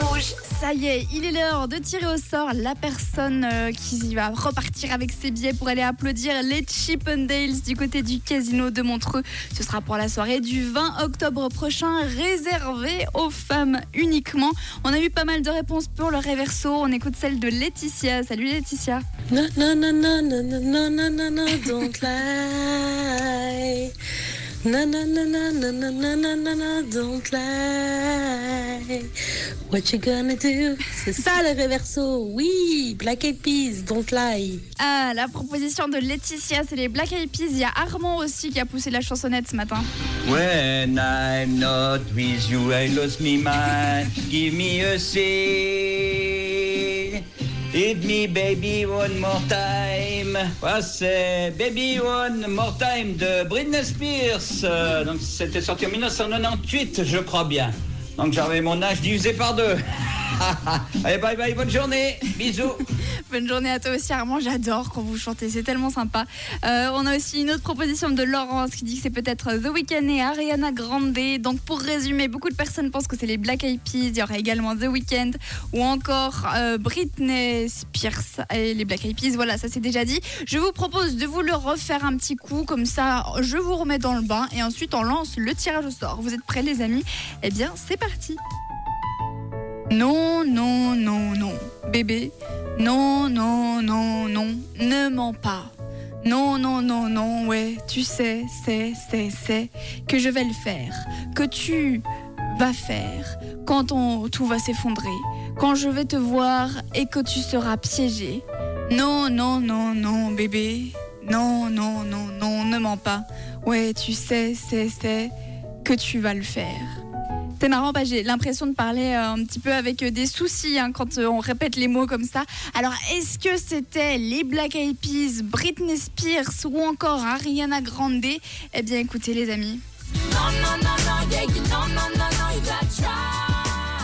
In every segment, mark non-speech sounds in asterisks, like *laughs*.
Rouge. Ça y est, il est l'heure de tirer au sort la personne euh, qui va repartir avec ses billets pour aller applaudir les Chippendales du côté du casino de Montreux. Ce sera pour la soirée du 20 octobre prochain, réservée aux femmes uniquement. On a eu pas mal de réponses pour le réverso. On écoute celle de Laetitia. Salut Laetitia. Don't lie. Don't lie. What you gonna do? C'est ça le reverso. Oui, Black Eyed Peas, don't lie. Ah, la proposition de Laetitia, c'est les Black Eyed Peas. Il y a Armand aussi qui a poussé la chansonnette ce matin. When I'm not with you, I lost me mind. Give me a say. Hit me, baby, one more time. Ah, c'est Baby One More Time de Britney Spears. Euh, donc, c'était sorti en 1998, je crois bien. Donc, j'avais mon âge divisé par deux. *laughs* Allez, bye bye, bonne journée. Bisous. Bonne journée à toi aussi Armand, j'adore quand vous chantez, c'est tellement sympa. Euh, on a aussi une autre proposition de Laurence qui dit que c'est peut-être The Weeknd et Ariana Grande. Donc pour résumer, beaucoup de personnes pensent que c'est les Black Eyed Peas, il y aura également The Weeknd ou encore euh, Britney Spears et les Black Eyed Peas. Voilà, ça c'est déjà dit. Je vous propose de vous le refaire un petit coup, comme ça je vous remets dans le bain et ensuite on lance le tirage au sort. Vous êtes prêts les amis? Eh bien c'est parti. Non, non, non, non. Bébé, non, non, non, non. Ne mens pas. Non, non, non, non, ouais, tu sais, c'est, c'est, c'est que je vais le faire. Que tu vas faire quand on, tout va s'effondrer. Quand je vais te voir et que tu seras piégé. Non, non, non, non, bébé. Non, non, non, non, ne mens pas. Ouais, tu sais, c'est, c'est que tu vas le faire. C'est marrant, bah, j'ai l'impression de parler euh, un petit peu avec euh, des soucis hein, quand euh, on répète les mots comme ça. Alors, est-ce que c'était les Black Eyed Peas, Britney Spears ou encore Ariana Grande? Eh bien, écoutez, les amis.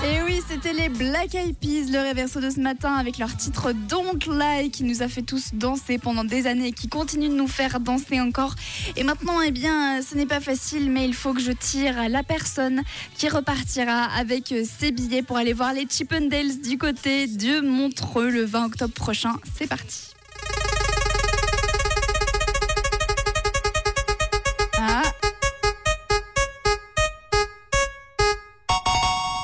Et oui, c'était les Black Eyed Peas, le réverso de ce matin avec leur titre Don't Lie qui nous a fait tous danser pendant des années et qui continue de nous faire danser encore. Et maintenant, eh bien, ce n'est pas facile, mais il faut que je tire la personne qui repartira avec ses billets pour aller voir les Chippendales du côté de Montreux le 20 octobre prochain. C'est parti.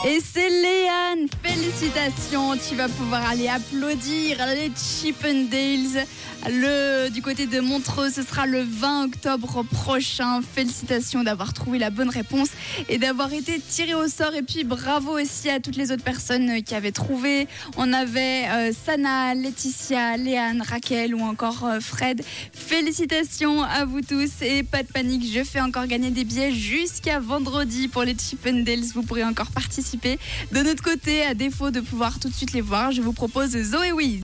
Et c'est Léane, félicitations, tu vas pouvoir aller applaudir les Chippendales. Le, du côté de Montreux, ce sera le 20 octobre prochain. Félicitations d'avoir trouvé la bonne réponse et d'avoir été tiré au sort. Et puis bravo aussi à toutes les autres personnes qui avaient trouvé. On avait euh, Sana, Laetitia, Léane, Raquel ou encore euh, Fred. Félicitations à vous tous et pas de panique, je fais encore gagner des billets jusqu'à vendredi pour les Chippendales. Vous pourrez encore participer. De notre côté, à défaut de pouvoir tout de suite les voir, je vous propose Zoé Wiz.